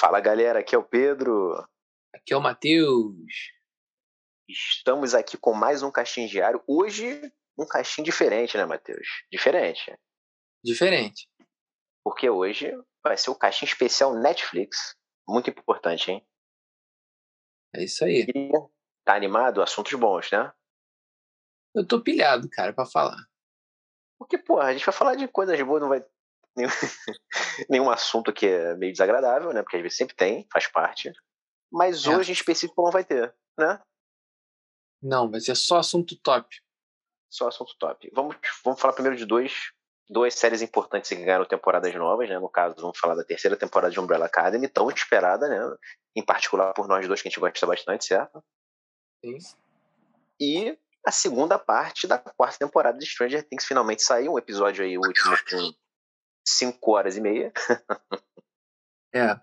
Fala galera, aqui é o Pedro. Aqui é o Matheus. Estamos aqui com mais um caixinho diário. Hoje, um caixinho diferente, né, Matheus? Diferente. Diferente. Porque hoje vai ser o caixinho especial Netflix. Muito importante, hein? É isso aí. E tá animado? Assuntos bons, né? Eu tô pilhado, cara, para falar. Porque, porra, a gente vai falar de coisas boas, não vai nenhum, nenhum assunto que é meio desagradável, né? Porque às vezes sempre tem, faz parte. Mas é. hoje em específico não vai ter, né? Não, vai ser só assunto top. Só assunto top. Vamos, vamos falar primeiro de dois, duas séries importantes que ganharam temporadas novas, né? No caso, vamos falar da terceira temporada de Umbrella Academy, tão esperada, né? Em particular por nós dois, que a gente gosta bastante, certo? Sim. E a segunda parte da quarta temporada de Stranger Things finalmente saiu, um episódio aí, o último, com cinco horas e meia. É.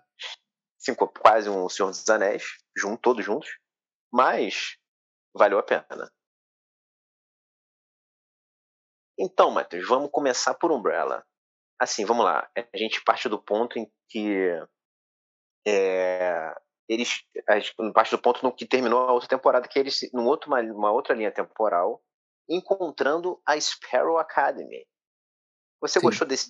Cinco, quase um Senhor dos Anéis, junto, todos juntos. Mas valeu a pena. Então, Matheus, vamos começar por Umbrella. Assim, vamos lá. A gente parte do ponto em que é, eles a gente parte do ponto no que terminou a outra temporada que eles num outro uma, uma outra linha temporal encontrando a Sparrow Academy você Sim. gostou desse,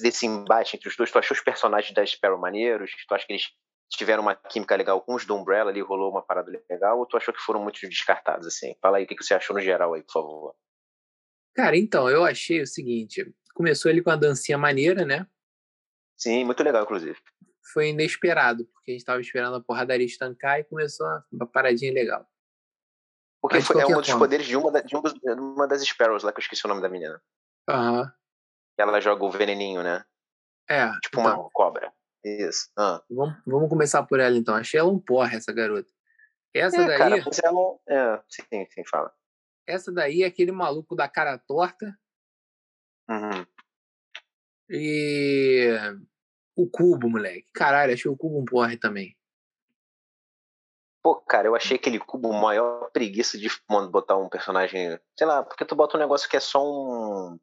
desse, embate entre os dois? Tu achou os personagens da Sparrow maneiros? Tu acha que eles tiveram uma química legal com os do Umbrella ali, rolou uma parada legal? Ou tu achou que foram muito descartados, assim? Fala aí o que você achou no geral aí, por favor. Cara, então, eu achei o seguinte. Começou ele com a dancinha maneira, né? Sim, muito legal, inclusive. Foi inesperado, porque a gente estava esperando a porradaria estancar e começou uma paradinha legal. Porque foi, é um dos poderes de uma, de uma das Sparrows lá, que eu esqueci o nome da menina. Aham. Uhum ela joga o veneninho, né? É. Tipo então, uma cobra. Isso. Ah. Vamos, vamos começar por ela então. Achei ela um porra, essa garota. Essa é, daí. Cara, mas ela. É, sim, sim, fala. Essa daí é aquele maluco da cara torta. Uhum. E. O cubo, moleque. Caralho, achei o cubo um porre também. Pô, cara, eu achei aquele cubo maior preguiça de botar um personagem. Sei lá, porque tu bota um negócio que é só um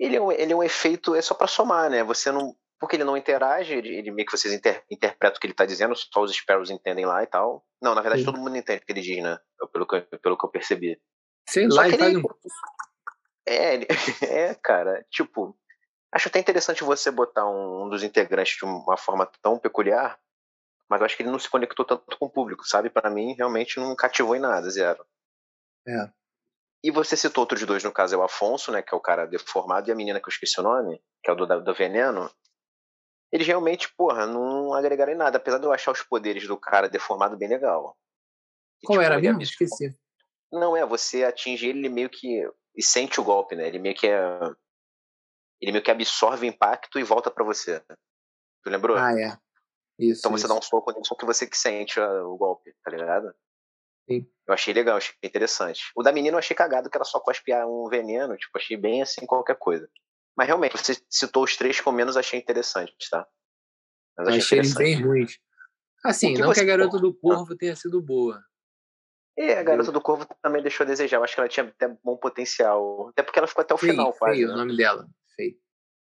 ele é um, ele é um efeito, é só para somar, né? Você não. Porque ele não interage, ele, ele meio que vocês inter, interpretam o que ele tá dizendo, só os Sparrows entendem lá e tal. Não, na verdade Sim. todo mundo entende o que ele diz, né? Pelo que, pelo que eu percebi. Sei só lá, ele faz um. É, ele, é, cara, tipo. Acho até interessante você botar um, um dos integrantes de uma forma tão peculiar, mas eu acho que ele não se conectou tanto com o público, sabe? Para mim, realmente não cativou em nada, zero. É. E você citou outros dois, no caso é o Afonso, né, que é o cara deformado, e a menina que eu esqueci o nome, que é o do, do veneno. Eles realmente, porra, não agregaram em nada, apesar de eu achar os poderes do cara deformado bem legal. E, Qual tipo, era mesmo? Esqueci. Não, é, você atinge ele meio que. e sente o golpe, né? Ele meio que é. Ele meio que absorve o impacto e volta para você. Tu lembrou? Ah, é. Isso. Então você isso. dá um soco, só que você que sente o golpe, tá ligado? Sim. Eu achei legal, achei interessante. O da menina eu achei cagado, que ela só cospe um veneno, tipo, achei bem assim qualquer coisa. Mas realmente, você citou os três com menos, achei interessante, tá? Mas achei, achei eles bem ruins. Assim, que não que a garota do Corvo tenha sido boa. É, a garota do Corvo também deixou a desejar. Eu acho que ela tinha até bom potencial. Até porque ela ficou até o Fei, final, quase. Feio, né? o nome dela. Feio.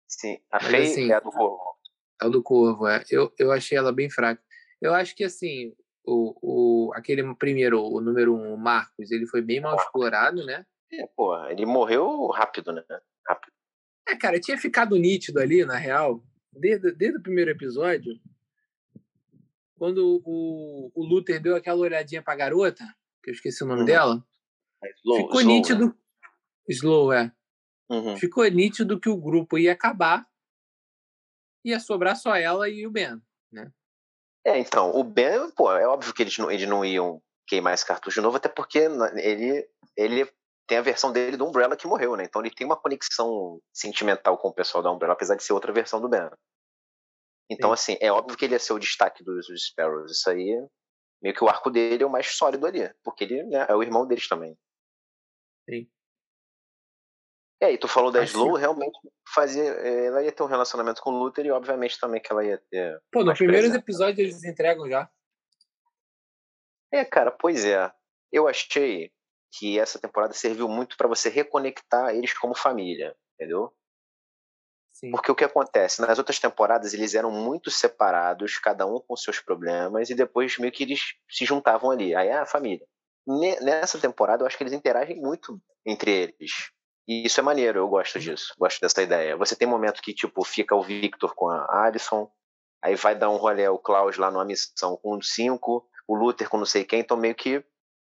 Sim, a Fei assim, é a do Corvo. É o do Corvo, é. Eu, eu achei ela bem fraca. Eu acho que, assim, o, o, aquele primeiro, o número um, o Marcos, ele foi bem mal explorado, né? É, pô, ele morreu rápido, né? Rápido. É, cara, tinha ficado nítido ali, na real, desde, desde o primeiro episódio, quando o, o Luther deu aquela olhadinha pra garota, que eu esqueci o nome uhum. dela, é slow, ficou slow, nítido. Né? Slow, é. Uhum. Ficou nítido que o grupo ia acabar, ia sobrar só ela e o Ben, né? É, então, o Ben, pô, é óbvio que eles não, eles não iam queimar esse cartucho de novo, até porque ele, ele tem a versão dele do Umbrella que morreu, né? Então ele tem uma conexão sentimental com o pessoal da Umbrella, apesar de ser outra versão do Ben. Então, Sim. assim, é óbvio que ele ia ser o destaque dos, dos Sparrows. Isso aí, meio que o arco dele é o mais sólido ali, porque ele né, é o irmão deles também. Sim. É, e tu falou da Slow, realmente fazia. Eh, ela ia ter um relacionamento com o Luther e, obviamente, também que ela ia ter. Pô, nos primeiros episódios eles entregam já. É, cara, pois é. Eu achei que essa temporada serviu muito para você reconectar eles como família, entendeu? Sim. Porque o que acontece? Nas outras temporadas eles eram muito separados, cada um com seus problemas, e depois meio que eles se juntavam ali. Aí é a família. Nessa temporada eu acho que eles interagem muito entre eles. E isso é maneiro, eu gosto disso, gosto dessa ideia. Você tem um momento que, tipo, fica o Victor com a Alison, aí vai dar um rolê o Klaus lá numa missão com cinco, o Luther com não sei quem, então meio que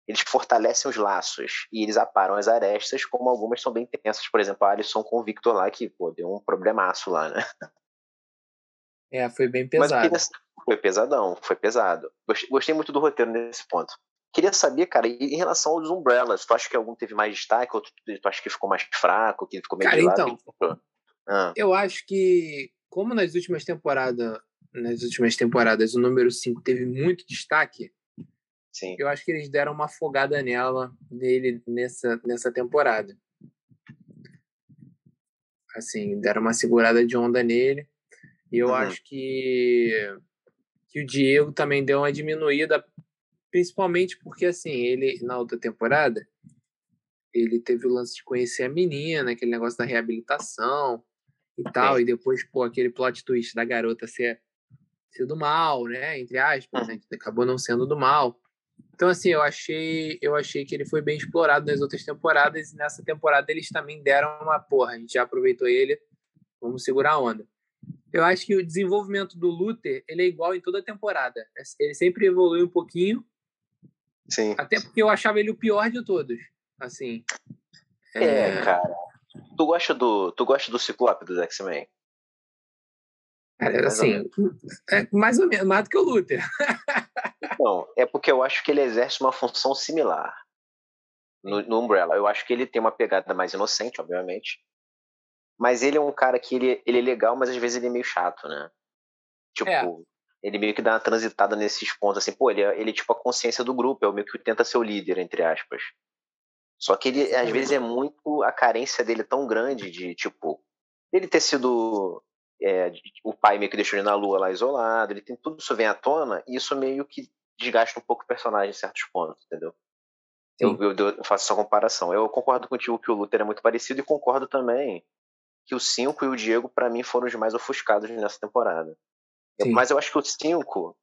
eles fortalecem os laços e eles aparam as arestas, como algumas são bem tensas. Por exemplo, a Alisson com o Victor lá, que pô, deu um problemaço lá, né? É, foi bem pesado. Mas foi pesadão, foi pesado. Gostei, muito do roteiro nesse ponto. Queria saber, cara, em relação aos Umbrellas, tu acha que algum teve mais destaque, outro tu acha que ficou mais fraco, que ficou meio cara, de então, ah. eu acho que, como nas últimas temporadas, nas últimas temporadas o número 5 teve muito destaque, Sim. Eu acho que eles deram uma afogada nela, nele, nessa, nessa temporada. Assim, deram uma segurada de onda nele. E eu uhum. acho que, que o Diego também deu uma diminuída, principalmente porque, assim, ele, na outra temporada, ele teve o lance de conhecer a menina, aquele negócio da reabilitação e tal, e depois, pô, aquele plot twist da garota ser, ser do mal, né? Entre aspas, né? acabou não sendo do mal. Então, assim, eu achei, eu achei que ele foi bem explorado nas outras temporadas e nessa temporada eles também deram uma porra. A gente já aproveitou ele, vamos segurar a onda. Eu acho que o desenvolvimento do Luther ele é igual em toda a temporada. Ele sempre evolui um pouquinho. Sim. Até porque eu achava ele o pior de todos. Assim. É, é... cara. Tu gosta do, tu gosta do Ciclope dos X-Men? Cara, assim, é mais ou menos, mais do que o Luther. Então, é porque eu acho que ele exerce uma função similar no, no, Umbrella. Eu acho que ele tem uma pegada mais inocente, obviamente. Mas ele é um cara que ele, ele é legal, mas às vezes ele é meio chato, né? Tipo, é. Ele meio que dá uma transitada nesses pontos, assim, pô, ele é, ele é tipo a consciência do grupo, é o meio que tenta ser o líder, entre aspas. Só que ele, às vezes, é muito. A carência dele é tão grande de, tipo, ele ter sido é, o pai meio que deixou ele na lua lá isolado, ele tem tudo isso vem à tona, e isso meio que desgasta um pouco o personagem em certos pontos, entendeu? Eu, eu, eu, faço essa comparação. Eu concordo contigo que o Luther é muito parecido e concordo também que o 5 e o Diego, para mim, foram os mais ofuscados nessa temporada. Mas eu acho que o 5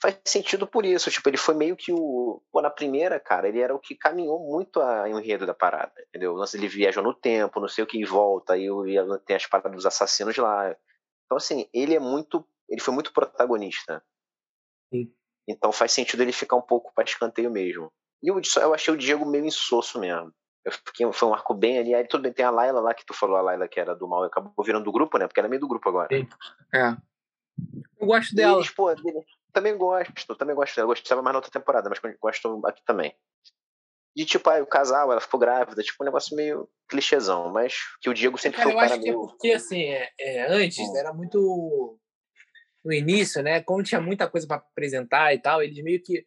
faz sentido por isso. Tipo, ele foi meio que o. Pô, na primeira, cara, ele era o que caminhou muito a enredo da parada, entendeu? Nossa, ele viajou no tempo, não sei o que, e volta, aí tem as paradas dos assassinos lá. Então, assim, ele é muito. Ele foi muito protagonista. Sim. Então faz sentido ele ficar um pouco para escanteio mesmo. E eu, eu achei o Diego meio insosso mesmo. Eu fiquei, foi um arco bem ali. Aí tudo bem, tem a Laila lá que tu falou, a Laila que era do mal, acabou virando do grupo, né? Porque ela é meio do grupo agora. Sim. É. Eu gosto dela. E, pô, também gosto, também gosto dela. Gostava mais na outra temporada, mas gosto aqui também. De tipo, aí o casal, ela ficou grávida, tipo um negócio meio clichêzão, mas que o Diego sempre cara, foi o cara eu acho que é porque, assim, é, é antes hum. era muito no início, né? Como tinha muita coisa para apresentar e tal, eles meio que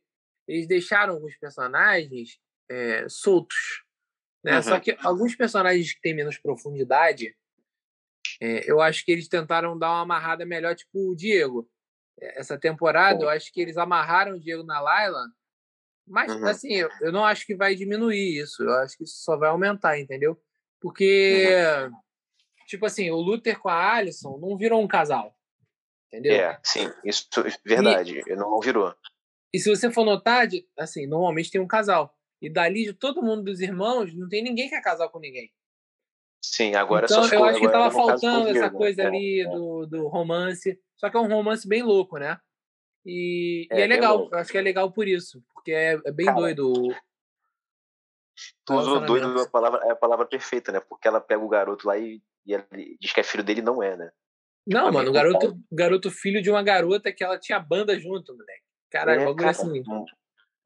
eles deixaram alguns personagens é, soltos, né? Uhum. Só que alguns personagens que têm menos profundidade, é, eu acho que eles tentaram dar uma amarrada melhor, tipo o Diego. Essa temporada, eu acho que eles amarraram o Diego na Laila, mas uhum. assim, eu, eu, não acho que vai diminuir isso. Eu acho que isso só vai aumentar, entendeu? Porque, uhum. tipo assim, o Luther com a Alison não virou um casal. Entendeu? É, sim, isso é verdade. E, não virou. E se você for notar, assim, normalmente tem um casal. E dali de todo mundo dos irmãos, não tem ninguém que é casal com ninguém. Sim, agora então, eu acho que tava faltando essa coisa é, ali é. Do, do romance. Só que é um romance bem louco, né? E é, e é legal. Eu acho que é legal por isso. Porque é, é bem Cara, doido. Tu usou doido a palavra, é a palavra perfeita, né? Porque ela pega o garoto lá e, e diz que é filho dele não é, né? Não, mano, o garoto, garoto filho de uma garota que ela tinha banda junto, moleque. Caralho, é, bagulho cara, assim.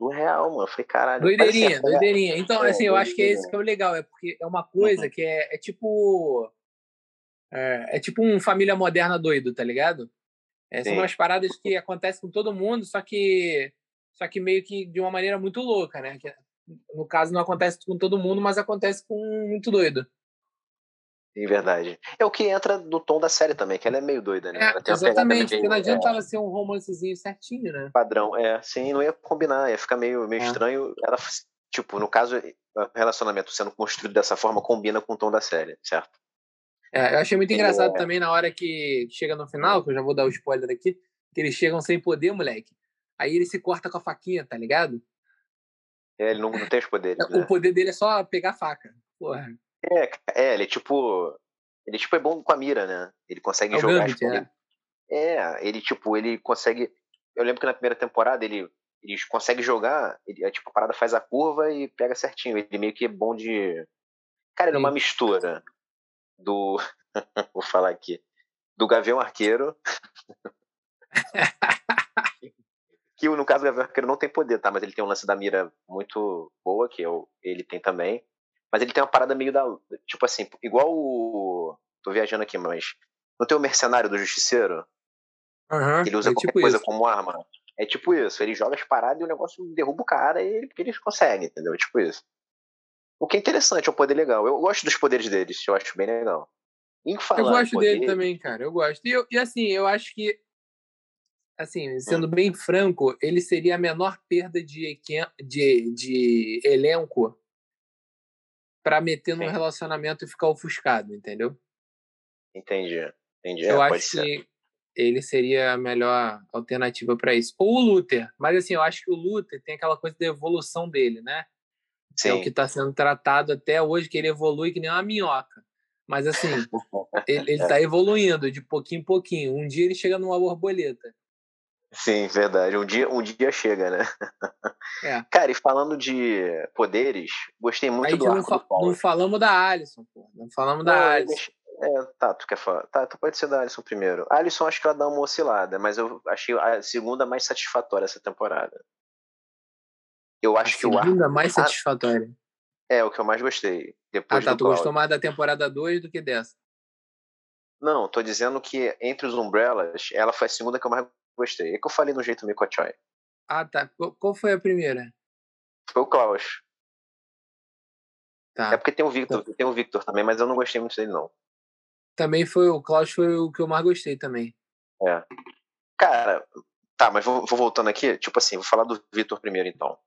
Real, mano. Eu falei, caralho. Doideirinha, doideirinha. Então, é, assim, eu acho que é esse que é o legal, é porque é uma coisa uhum. que é, é tipo. É, é, tipo um família moderna doido, tá ligado? É, são umas paradas que acontecem com todo mundo, só que. Só que meio que de uma maneira muito louca, né? Que, no caso, não acontece com todo mundo, mas acontece com muito doido. Sim, verdade. É o que entra no tom da série também, que ela é meio doida, né? É, exatamente, porque não adianta ela ser um romancezinho certinho, né? Padrão, é. Sim, não ia combinar, ia ficar meio, meio é. estranho. Ela, tipo, no caso, o relacionamento sendo construído dessa forma combina com o tom da série, certo? É, eu achei muito engraçado é... também na hora que chega no final, que eu já vou dar o spoiler aqui, que eles chegam sem poder, moleque. Aí ele se corta com a faquinha, tá ligado? É, ele não, não tem os poderes. O né? poder dele é só pegar a faca. Porra. É, é, ele é tipo. Ele tipo é bom com a mira, né? Ele consegue é jogar. Gambit, é. é, ele tipo, ele consegue. Eu lembro que na primeira temporada ele, ele consegue jogar, ele, é, tipo, a parada faz a curva e pega certinho. Ele meio que é bom de. Cara, ele é uma mistura do. Vou falar aqui. Do Gavião Arqueiro. que no caso do Gavião Arqueiro não tem poder, tá? Mas ele tem um lance da mira muito boa, que eu, ele tem também. Mas ele tem uma parada meio da. Tipo assim, igual o. Tô viajando aqui, mas. Não tem o mercenário do Justiceiro? Uhum, ele usa é qualquer tipo coisa isso. como arma. É tipo isso, ele joga as paradas e o negócio derruba o cara e ele, ele consegue, entendeu? É tipo isso. O que é interessante, é um poder legal. Eu gosto dos poderes deles, eu acho bem legal. eu gosto poder, dele também, cara, eu gosto. E, eu, e assim, eu acho que, assim, sendo hum. bem franco, ele seria a menor perda de, de, de elenco para meter Sim. num relacionamento e ficar ofuscado, entendeu? Entendi. Entendi. Eu é, acho que ele seria a melhor alternativa para isso. Ou o Luther, mas assim, eu acho que o Luther tem aquela coisa da evolução dele, né? Sim. é o que está sendo tratado até hoje, que ele evolui que nem uma minhoca. Mas assim, ele está evoluindo de pouquinho em pouquinho. Um dia ele chega numa borboleta. Sim, verdade. Um dia, um dia chega, né? É. Cara, e falando de poderes, gostei muito do arco não, fa não falamos da Alison, pô. Não falamos da não, Alison. É, tá, tu quer falar? Tá, tu pode ser da Alison primeiro. A Alison acho que ela dá uma oscilada, mas eu achei a segunda mais satisfatória essa temporada. Eu acho a que o arco. Segunda mais satisfatória. É, o que eu mais gostei. Depois ah, tá. Tu gostou mais da temporada 2 do que dessa? Não, tô dizendo que entre os Umbrellas, ela foi a segunda que eu mais gostei. É que eu falei no jeito meio Choi. Ah, tá. Qual foi a primeira? Foi o Klaus. Tá. É porque tem o Victor, tá. tem o Victor também, mas eu não gostei muito dele, não. Também foi o Klaus foi o que eu mais gostei também. É. Cara, tá, mas vou, vou voltando aqui, tipo assim, vou falar do Victor primeiro então.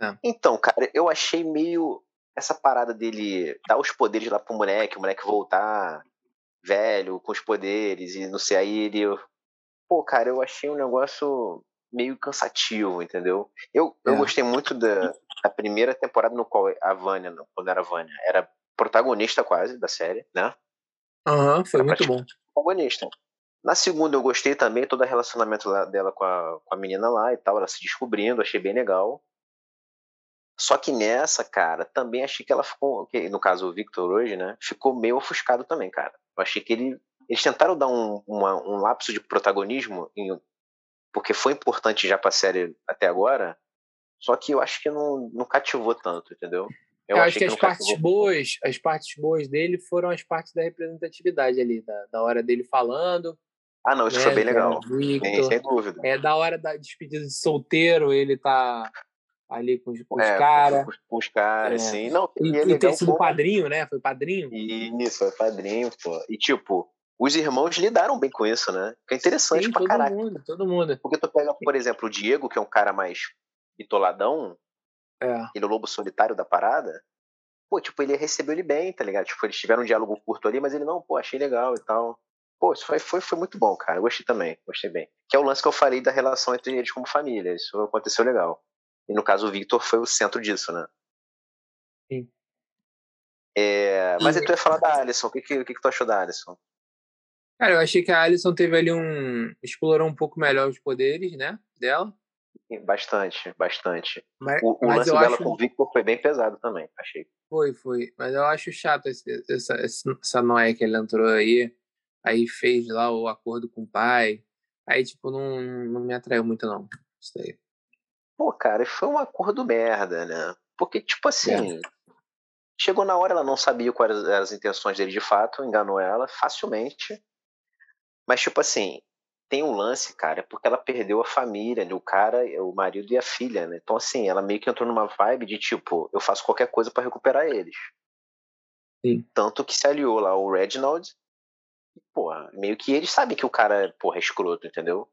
É. Então, cara, eu achei meio essa parada dele dar os poderes lá pro moleque, o moleque voltar velho, com os poderes, e não sei, aí ele. Pô, cara, eu achei um negócio meio cansativo, entendeu? Eu, é. eu gostei muito da, da, primeira temporada no qual a Vânia, quando era a Vânia, era protagonista quase da série, né? Aham, uhum, foi era muito bom. Protagonista. Na segunda eu gostei também, todo o relacionamento dela com a, com a menina lá e tal, ela se descobrindo, achei bem legal. Só que nessa, cara, também achei que ela ficou, no caso o Victor hoje, né, ficou meio ofuscado também, cara. Eu achei que ele, eles tentaram dar um, uma, um lapso de protagonismo, em, porque foi importante já pra série até agora, só que eu acho que não, não cativou tanto, entendeu? Eu, eu acho que, que as partes cativou. boas, as partes boas dele foram as partes da representatividade ali, da, da hora dele falando. Ah, não, isso né, foi bem legal. Victor, sem dúvida. É da hora da despedida de solteiro, ele tá ali com, com é, os caras. Com, com, os caras, é. sim. Não, e, e, e ter sido padrinho, né? Foi padrinho? Isso, foi padrinho, pô. E tipo, os irmãos lidaram bem com isso, né? Que é interessante sim, pra todo caraca. Todo mundo, todo mundo. Porque tu pega, por exemplo, o Diego, que é um cara mais bitoladão, é. ele é o lobo solitário da parada. Pô, tipo, ele recebeu ele bem, tá ligado? Tipo, eles tiveram um diálogo curto ali, mas ele, não, pô, achei legal e tal. Pô, isso foi, foi, foi muito bom, cara. Eu gostei também, gostei bem. Que é o lance que eu falei da relação entre eles como família. Isso aconteceu legal. E no caso, o Victor foi o centro disso, né? Sim. É, mas e tu ia falar da Alison. O que, que, que, que tu achou da Alison? Cara, eu achei que a Alison teve ali um. explorou um pouco melhor os poderes, né? Dela. Bastante, bastante. Mas, o, o lance dela acho... com o Victor foi bem pesado também, achei. Foi, foi. Mas eu acho chato esse, essa, essa noia que ele entrou aí. Aí fez lá o acordo com o pai. Aí, tipo, não, não me atraiu muito, não. Isso aí. Pô, cara, foi um acordo merda, né? Porque, tipo assim, é. chegou na hora, ela não sabia quais eram as intenções dele de fato, enganou ela facilmente. Mas, tipo assim, tem um lance, cara, porque ela perdeu a família, né? o cara, o marido e a filha, né? Então, assim, ela meio que entrou numa vibe de tipo, eu faço qualquer coisa para recuperar eles. Sim. Tanto que se aliou lá o Reginald, porra, meio que eles sabem que o cara, porra, é escroto, entendeu?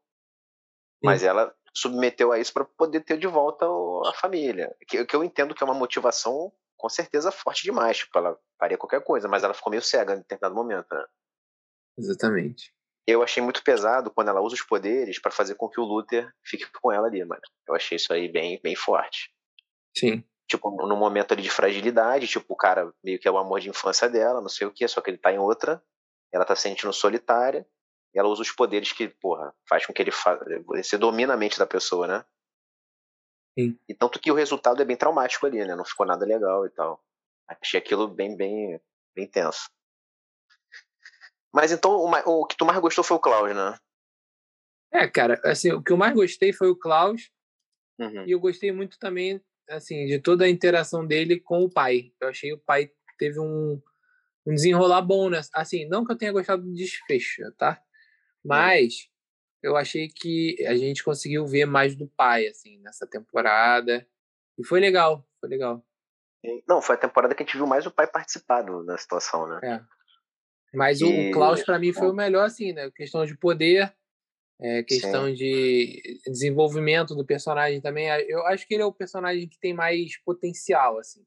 Sim. Mas ela submeteu a isso para poder ter de volta a família. Que, que eu entendo que é uma motivação com certeza forte demais. Tipo, ela faria qualquer coisa, mas ela ficou meio cega em determinado momento, né? Exatamente. Eu achei muito pesado quando ela usa os poderes para fazer com que o Luther fique com ela ali, mano. Eu achei isso aí bem, bem forte. Sim. Tipo, no momento ali de fragilidade, tipo, o cara meio que é o amor de infância dela, não sei o que, só que ele tá em outra, ela tá se sentindo solitária, e ela usa os poderes que, porra, faz com que ele fa... você domina a mente da pessoa, né? Sim. E tanto que o resultado é bem traumático ali, né? Não ficou nada legal e tal. Achei aquilo bem, bem, bem tenso. Mas então o, o que tu mais gostou foi o Klaus, né? É, cara, assim, o que eu mais gostei foi o Klaus. Uhum. E eu gostei muito também, assim, de toda a interação dele com o pai. Eu achei o pai teve um, um desenrolar bom, né? Assim, não que eu tenha gostado do desfecho, tá? Mas eu achei que a gente conseguiu ver mais do pai, assim, nessa temporada. E foi legal, foi legal. Não, foi a temporada que a gente viu mais o pai participado da situação, né? É. Mas e... o Klaus, para mim, foi o melhor, assim, né? Questão de poder, é, questão Sim. de desenvolvimento do personagem também. Eu acho que ele é o personagem que tem mais potencial, assim.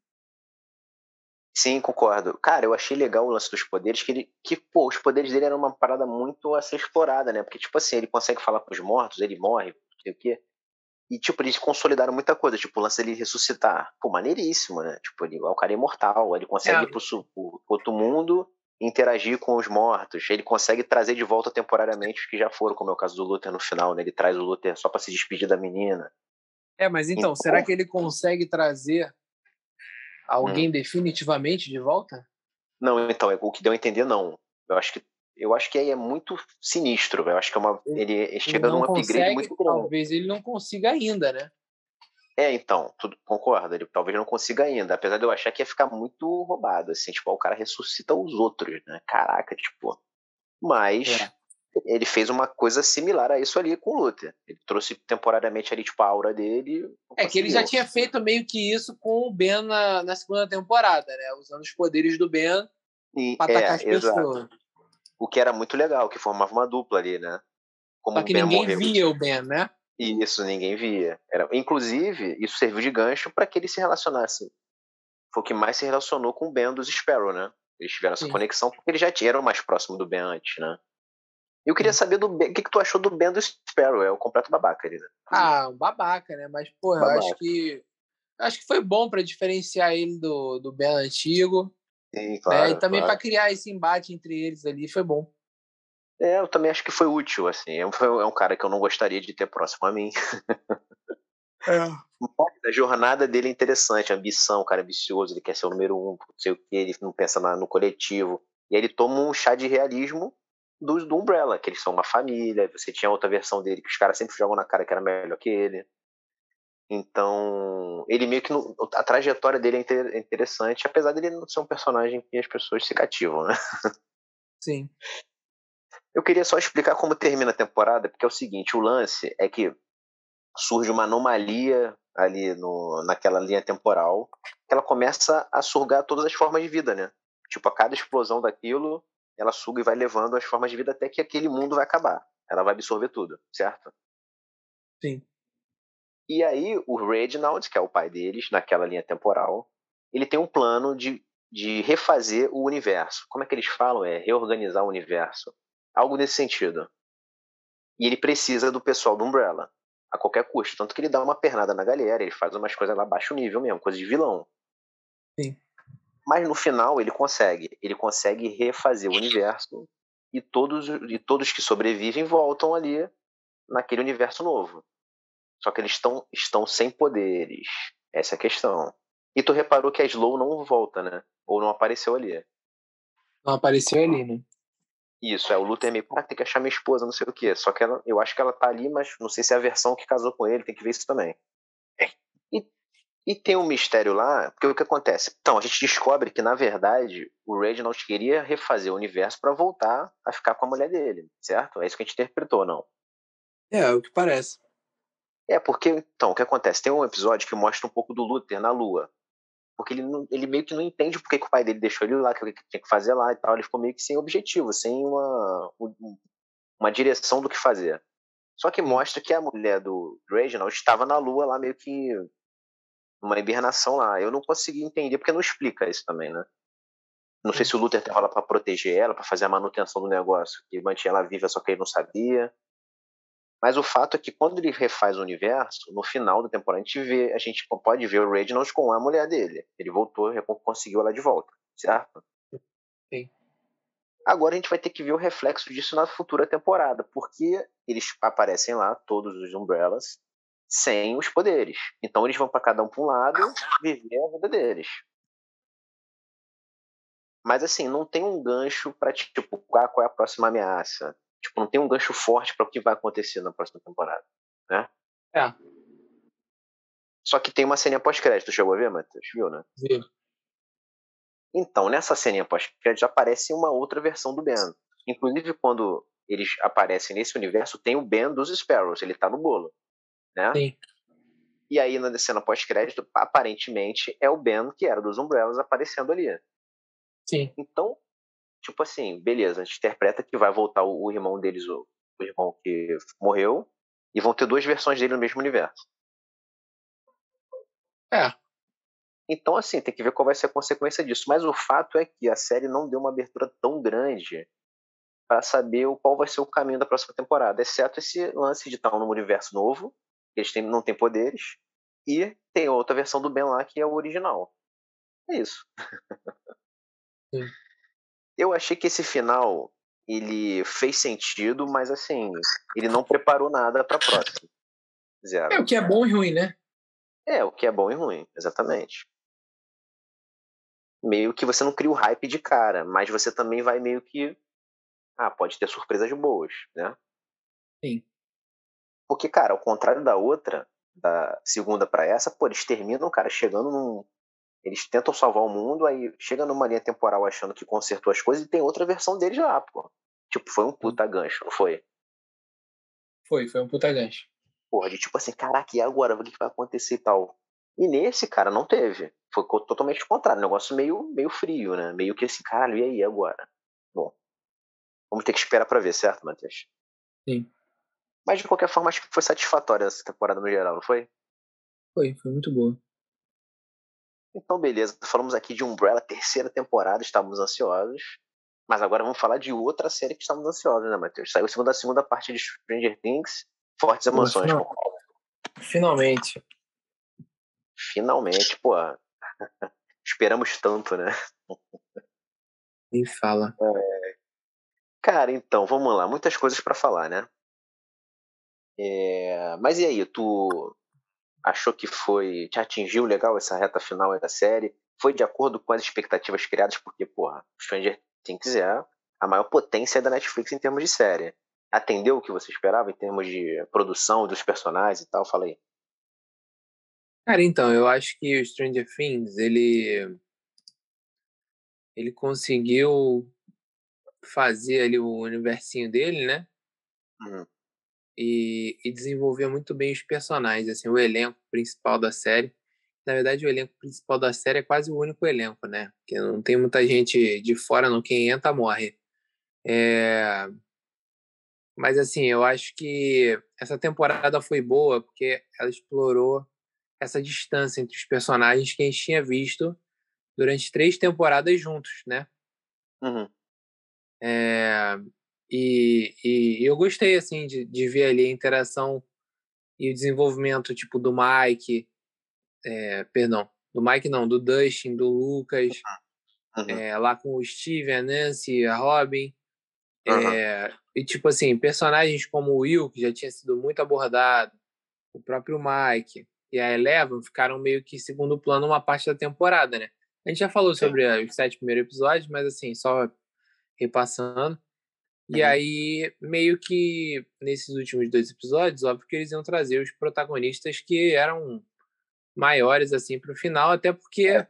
Sim, concordo. Cara, eu achei legal o lance dos poderes, que ele. Que, pô, os poderes dele eram uma parada muito a ser explorada, né? Porque, tipo assim, ele consegue falar com os mortos, ele morre, não sei o quê. E, tipo, eles consolidaram muita coisa, tipo, o lance dele ressuscitar. Pô, maneiríssimo, né? Tipo, ele, o cara é imortal, ele consegue é. ir pro, pro outro mundo interagir com os mortos. Ele consegue trazer de volta temporariamente os que já foram, como é o caso do Luther no final, né? Ele traz o Luther só para se despedir da menina. É, mas então, então, será que ele consegue trazer alguém hum. definitivamente de volta? Não, então, o que deu a entender, não. Eu acho que eu acho que aí é muito sinistro. Eu acho que é uma, ele chega num upgrade consegue, muito grande. Talvez ele não consiga ainda, né? É, então, tudo concorda. Ele talvez não consiga ainda, apesar de eu achar que ia ficar muito roubado, assim, tipo, o cara ressuscita os outros, né? Caraca, tipo. Mas é. ele fez uma coisa similar a isso ali com o Luther. Ele trouxe temporariamente ali, tipo, a aura dele. É que ele já tinha feito meio que isso com o Ben na, na segunda temporada, né? Usando os poderes do Ben pra atacar é, as pessoas. Exato. O que era muito legal, que formava uma dupla ali, né? Como Só que ninguém morreu, via o Ben, né? Isso, ninguém via. Era, inclusive, isso serviu de gancho para que ele se relacionasse. Foi o que mais se relacionou com o Ben dos Sparrow, né? Eles tiveram essa Sim. conexão porque eles já eram mais próximos do Ben antes, né? Eu queria saber do Ben, o que, que tu achou do Ben do Sparrow? É o completo babaca ali, né? Ah, um babaca, né? Mas, pô, eu acho que. Acho que foi bom para diferenciar ele do, do Ben antigo. Sim, claro. Né? E também claro. para criar esse embate entre eles ali, foi bom. É, eu também acho que foi útil, assim. É um, é um cara que eu não gostaria de ter próximo a mim. É. A jornada dele é interessante, a ambição, o cara é ambicioso, ele quer ser o número um, não sei o que, ele não pensa na, no coletivo. E aí ele toma um chá de realismo do, do Umbrella, que eles são uma família, você tinha outra versão dele que os caras sempre jogam na cara que era melhor que ele. Então, ele meio que. A trajetória dele é interessante, apesar dele não ser um personagem que as pessoas se cativam, né? Sim. Eu queria só explicar como termina a temporada, porque é o seguinte: o lance é que surge uma anomalia ali no, naquela linha temporal, que ela começa a surgar todas as formas de vida, né? Tipo, a cada explosão daquilo, ela suga e vai levando as formas de vida até que aquele mundo vai acabar. Ela vai absorver tudo, certo? Sim. E aí, o Reginald, que é o pai deles, naquela linha temporal, ele tem um plano de, de refazer o universo. Como é que eles falam? É reorganizar o universo. Algo nesse sentido. E ele precisa do pessoal do Umbrella, a qualquer custo. Tanto que ele dá uma pernada na galera, ele faz umas coisas lá baixo nível mesmo, coisa de vilão. Sim. Mas no final ele consegue. Ele consegue refazer o universo e todos, e todos que sobrevivem voltam ali naquele universo novo. Só que eles estão, estão sem poderes. Essa é a questão. E tu reparou que a Slow não volta, né? Ou não apareceu ali. Não apareceu ali, né? Isso, é, o Luther é meio, ah, tem que achar minha esposa, não sei o quê. Só que ela, eu acho que ela tá ali, mas não sei se é a versão que casou com ele, tem que ver isso também. E, e tem um mistério lá, porque o que acontece? Então, a gente descobre que, na verdade, o Reginald queria refazer o universo para voltar a ficar com a mulher dele, certo? É isso que a gente interpretou, não? É, é o que parece. É, porque, então, o que acontece? Tem um episódio que mostra um pouco do Luther na Lua porque ele, não, ele meio que não entende porque que o pai dele deixou ele lá, que ele tinha que fazer lá e tal. Ele ficou meio que sem objetivo, sem uma, uma direção do que fazer. Só que mostra que a mulher do Reginald estava na lua lá meio que uma hibernação lá. Eu não consegui entender porque não explica isso também, né? Não sei se o Luther estava lá para proteger ela, para fazer a manutenção do negócio, que mantinha ela viva, só que ele não sabia. Mas o fato é que quando ele refaz o universo, no final da temporada, a gente vê, a gente pode ver o Reginald com a mulher dele. Ele voltou, conseguiu ela de volta, certo? Sim. Agora a gente vai ter que ver o reflexo disso na futura temporada, porque eles aparecem lá, todos os Umbrellas, sem os poderes. Então eles vão para cada um para um lado viver a vida deles. Mas assim, não tem um gancho para tipo, qual é a próxima ameaça. Tipo, não tem um gancho forte para o que vai acontecer na próxima temporada, né? É. Só que tem uma cena pós-crédito, chegou a ver, Matheus? Viu, né? Viu. Então, nessa cena pós-crédito aparece uma outra versão do Ben. Inclusive, quando eles aparecem nesse universo, tem o Ben dos Sparrows, ele tá no bolo, né? Sim. E aí, na cena pós-crédito, aparentemente é o Ben que era dos Umbrellas aparecendo ali. Sim. Então, tipo assim, beleza, a gente interpreta que vai voltar o, o irmão deles, o, o, irmão que morreu, e vão ter duas versões dele no mesmo universo. É. Então, assim, tem que ver qual vai ser a consequência disso. Mas o fato é que a série não deu uma abertura tão grande para saber qual vai ser o caminho da próxima temporada, exceto esse lance de estar num universo novo, eles têm, não têm poderes, e tem outra versão do Ben lá que é o original. É isso. Sim. Eu achei que esse final ele fez sentido, mas assim, ele não preparou nada para próxima. Zero. É o que é bom e ruim, né? É, o que é bom e ruim, exatamente. Meio que você não cria o hype de cara, mas você também vai meio que. Ah, pode ter surpresas boas, né? Sim. Porque, cara, ao contrário da outra, da segunda para essa, pô, eles terminam, cara, chegando num, eles tentam salvar o mundo, aí chega numa linha temporal achando que consertou as coisas e tem outra versão deles lá, pô. Tipo, foi um puta gancho, não foi? Foi, foi um puta gancho. Porra, de tipo assim, caraca, e agora? O que vai acontecer e tal? E nesse, cara, não teve. Foi totalmente o contrário. negócio meio, meio frio, né? Meio que assim, caralho, e aí agora? Bom, vamos ter que esperar pra ver, certo, Matheus? Sim. Mas de qualquer forma, acho que foi satisfatória essa temporada no geral, não foi? Foi, foi muito boa. Então, beleza. Falamos aqui de Umbrella, terceira temporada, estávamos ansiosos. Mas agora vamos falar de outra série que estamos ansiosos, né, Matheus? Saiu a segunda, segunda parte de Stranger Things. Fortes emoções. Final... Finalmente. Finalmente, pô. Esperamos tanto, né? Nem fala. É... Cara, então, vamos lá. Muitas coisas para falar, né? É... Mas e aí, tu achou que foi. te atingiu legal essa reta final da série? Foi de acordo com as expectativas criadas? Porque, porra, Stranger Things é a maior potência da Netflix em termos de série. Atendeu o que você esperava em termos de produção dos personagens e tal? Fala aí. Cara, então, eu acho que o Stranger Things, ele. Ele conseguiu fazer ali o universinho dele, né? Uhum e, e desenvolvia muito bem os personagens, assim, o elenco principal da série. Na verdade, o elenco principal da série é quase o único elenco, né? Porque não tem muita gente de fora, não. Quem entra, morre. É... Mas, assim, eu acho que essa temporada foi boa porque ela explorou essa distância entre os personagens que a gente tinha visto durante três temporadas juntos, né? Uhum. É... E, e eu gostei, assim, de, de ver ali a interação e o desenvolvimento, tipo, do Mike, é, perdão, do Mike não, do Dustin, do Lucas, uhum. é, lá com o Steven, a Nancy, a Robin. Uhum. É, e, tipo assim, personagens como o Will, que já tinha sido muito abordado, o próprio Mike e a Eleven ficaram meio que segundo plano uma parte da temporada, né? A gente já falou sobre os sete primeiros episódios, mas assim, só repassando. E aí, meio que nesses últimos dois episódios, óbvio que eles iam trazer os protagonistas que eram maiores, assim, pro final, até porque é,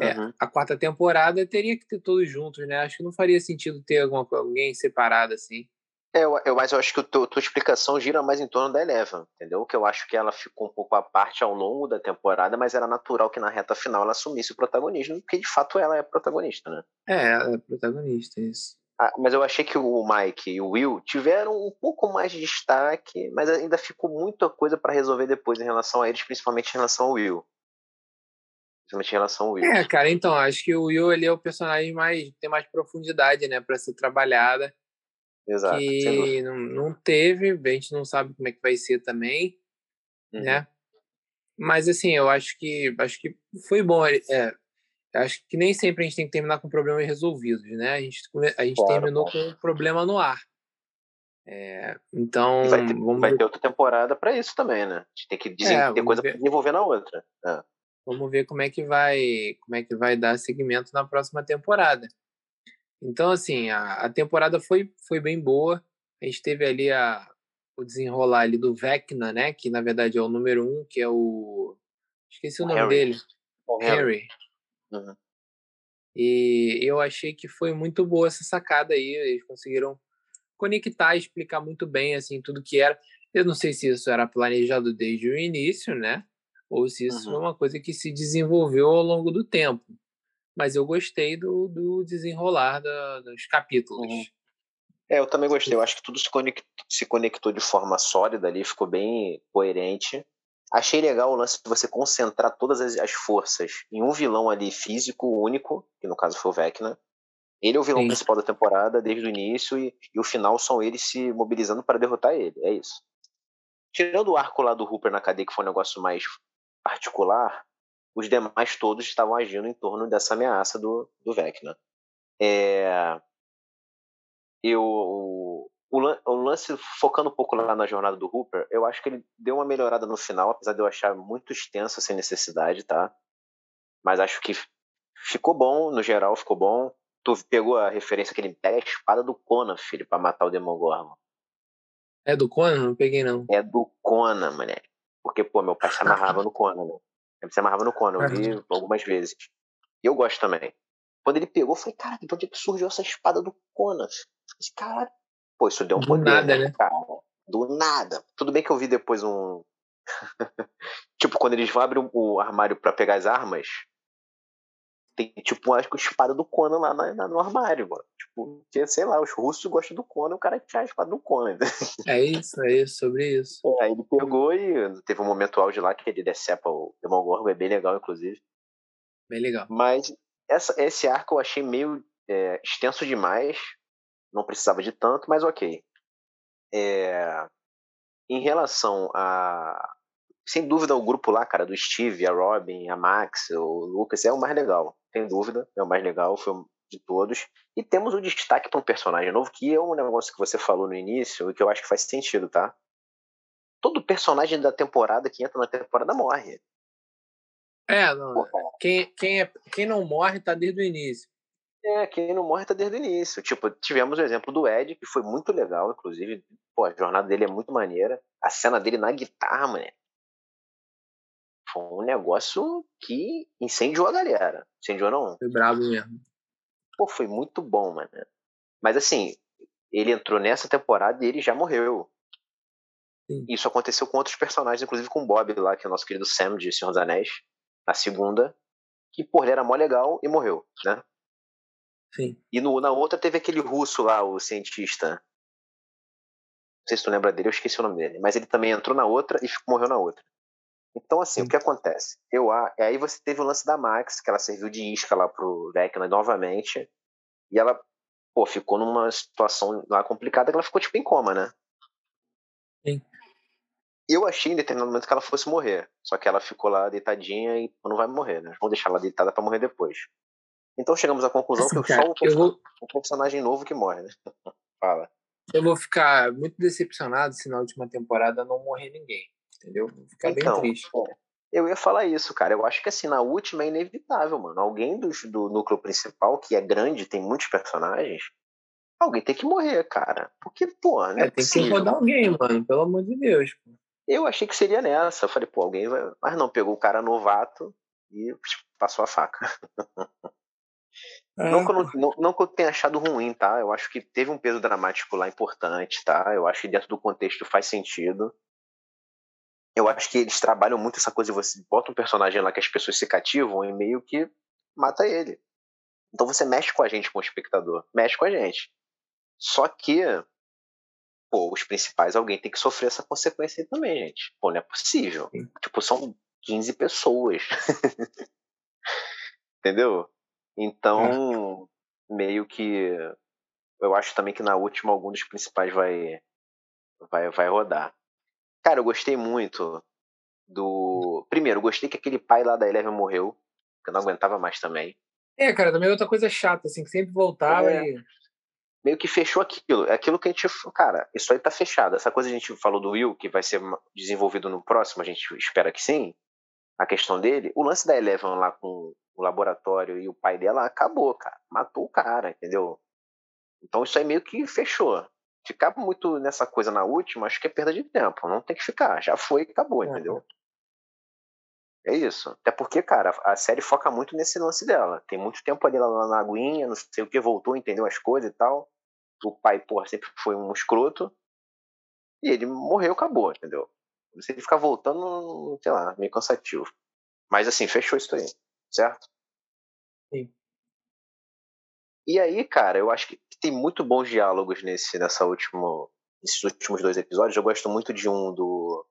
é uhum. a quarta temporada teria que ter todos juntos, né? Acho que não faria sentido ter alguma, alguém separado, assim. É, eu, eu, mas eu acho que a tua, tua, explicação gira mais em torno da Eleven, entendeu? Que eu acho que ela ficou um pouco à parte ao longo da temporada, mas era natural que na reta final ela assumisse o protagonismo, porque de fato ela é protagonista, né? É, ela é protagonista, isso. Ah, mas eu achei que o Mike e o Will tiveram um pouco mais de destaque, mas ainda ficou muita coisa para resolver depois em relação a eles, principalmente em relação ao Will. Principalmente em relação ao Will. É, cara, então, acho que o Will ele é o personagem mais tem mais profundidade, né, para ser trabalhada. Exato. Que não, não teve, a gente não sabe como é que vai ser também, uhum. né? Mas assim, eu acho que acho que foi bom. É, acho que nem sempre a gente tem que terminar com problemas resolvidos, né? A gente, a gente claro, terminou com um problema no ar. É, então. vai ter, vamos... vai ter outra temporada para isso também, né? A gente tem que dizer, é, ter coisa desenvolver na outra. É. Vamos ver como é que vai como é que vai dar seguimento na próxima temporada. Então, assim, a, a temporada foi, foi bem boa. A gente teve ali a, o desenrolar ali do Vecna, né? Que na verdade é o número um, que é o. Esqueci o, o nome Harry. dele. O Harry. Harry. Uhum. E eu achei que foi muito boa essa sacada aí. Eles conseguiram conectar, explicar muito bem assim tudo que era. Eu não sei se isso era planejado desde o início, né? Ou se isso uhum. foi uma coisa que se desenvolveu ao longo do tempo. Mas eu gostei do, do desenrolar da, dos capítulos. Uhum. É, eu também gostei. Eu acho que tudo se conectou, se conectou de forma sólida ali, ficou bem coerente. Achei legal o lance de você concentrar todas as, as forças em um vilão ali físico único, que no caso foi o Vecna. Ele é o vilão Sim. principal da temporada desde o início e, e o final são eles se mobilizando para derrotar ele. É isso. Tirando o arco lá do Hooper na cadeia, que foi um negócio mais particular, os demais todos estavam agindo em torno dessa ameaça do, do Vecna. É, eu, o, lance, focando um pouco lá na jornada do Hooper, eu acho que ele deu uma melhorada no final, apesar de eu achar muito extensa sem necessidade, tá? Mas acho que ficou bom, no geral ficou bom. Tu pegou a referência que ele pega a espada do Conan, filho, pra matar o Demogorgon. É do Conan? Não peguei, não. É do Conan, mané. Porque, pô, meu pai se amarrava no Conan, né? Ele se amarrava no Conan, eu vi algumas vezes. E eu gosto também. Quando ele pegou, eu falei, cara, de onde é que surgiu essa espada do Conan? Esse cara. Pô, isso deu um do poder, nada, né? Cara. Do nada. Tudo bem que eu vi depois um. tipo, quando eles vão abrir o armário para pegar as armas, tem, tipo, acho que a espada do Conan lá na, no armário, mano. Tipo, que, sei lá, os russos gostam do Conan, o cara tinha a espada do Conan. É isso, é isso, sobre isso. É, aí ele pegou e teve um momento auge lá que ele decepa o Demogorgon, é bem legal, inclusive. Bem legal. Mas essa, esse arco eu achei meio é, extenso demais, não precisava de tanto, mas ok. É, em relação a. Sem dúvida, o grupo lá, cara, do Steve, a Robin, a Max, o Lucas, é o mais legal sem dúvida, é o mais legal, foi de todos. E temos o um destaque para um personagem novo, que é um negócio que você falou no início e que eu acho que faz sentido, tá? Todo personagem da temporada que entra na temporada morre. É, não, quem, quem, é, quem não morre tá desde o início. É, quem não morre tá desde o início. Tipo, tivemos o exemplo do Ed, que foi muito legal, inclusive. Pô, a jornada dele é muito maneira. A cena dele na guitarra, mano, foi um negócio que incendiou a galera. Incendiou não? Foi brabo mesmo. Pô, foi muito bom, mano. Mas assim, ele entrou nessa temporada e ele já morreu. Sim. Isso aconteceu com outros personagens, inclusive com o Bob lá, que é o nosso querido Sam de Senhor dos Anéis, na segunda, que, pô, ele era mó legal e morreu, né? Sim. E no, na outra teve aquele russo lá, o cientista. Não sei se tu lembra dele, eu esqueci o nome dele. Mas ele também entrou na outra e morreu na outra. Então, assim, Sim. o que acontece? Eu, aí você teve o lance da Max, que ela serviu de isca lá pro Vecna novamente, e ela, pô, ficou numa situação lá complicada que ela ficou tipo em coma, né? Sim. Eu achei em determinado momento que ela fosse morrer, só que ela ficou lá deitadinha e não vai morrer, né? Vamos deixar ela deitada para morrer depois. Então chegamos à conclusão assim, que cara, só person vou... o personagem novo que morre, né? Fala. Eu vou ficar muito decepcionado se na última temporada não morrer ninguém entendeu? Fica então, bem triste. É, eu ia falar isso, cara. Eu acho que assim, na última é inevitável, mano. Alguém do, do núcleo principal, que é grande, tem muitos personagens, alguém tem que morrer, cara. Porque, pô, né? É, tem que rodar alguém, mano, pelo amor de Deus. Eu achei que seria nessa. Eu falei, pô, alguém vai. Mas não, pegou o cara novato e passou a faca. É. Não, que eu não, não, que eu tenha achado ruim, tá? Eu acho que teve um peso dramático lá importante, tá? Eu acho que dentro do contexto faz sentido eu acho que eles trabalham muito essa coisa de você bota um personagem lá que as pessoas se cativam e meio que mata ele. Então você mexe com a gente, com o espectador. Mexe com a gente. Só que, pô, os principais, alguém tem que sofrer essa consequência aí também, gente. Pô, não é possível. Sim. Tipo, são 15 pessoas. Entendeu? Então, é. meio que. Eu acho também que na última algum dos principais vai, vai, vai rodar. Cara, eu gostei muito do. Primeiro, gostei que aquele pai lá da Eleven morreu, que eu não aguentava mais também. É, cara, também é outra coisa chata, assim, que sempre voltava é. e. Meio que fechou aquilo. É aquilo que a gente. Cara, isso aí tá fechado. Essa coisa que a gente falou do Will, que vai ser desenvolvido no próximo, a gente espera que sim. A questão dele. O lance da Eleven lá com o laboratório e o pai dela acabou, cara. Matou o cara, entendeu? Então isso aí meio que fechou. Ficar muito nessa coisa na última, acho que é perda de tempo. Não tem que ficar. Já foi e acabou, é. entendeu? É isso. Até porque, cara, a série foca muito nesse lance dela. Tem muito tempo ali lá na aguinha, não sei o que, voltou, entendeu as coisas e tal. O pai, porra, sempre foi um escroto. E ele morreu, acabou, entendeu? Se ele ficar voltando, sei lá, meio cansativo. Mas assim, fechou isso aí, certo? Sim. E aí, cara, eu acho que tem muito bons diálogos nesse, nessa último, nesses últimos dois episódios. Eu gosto muito de um do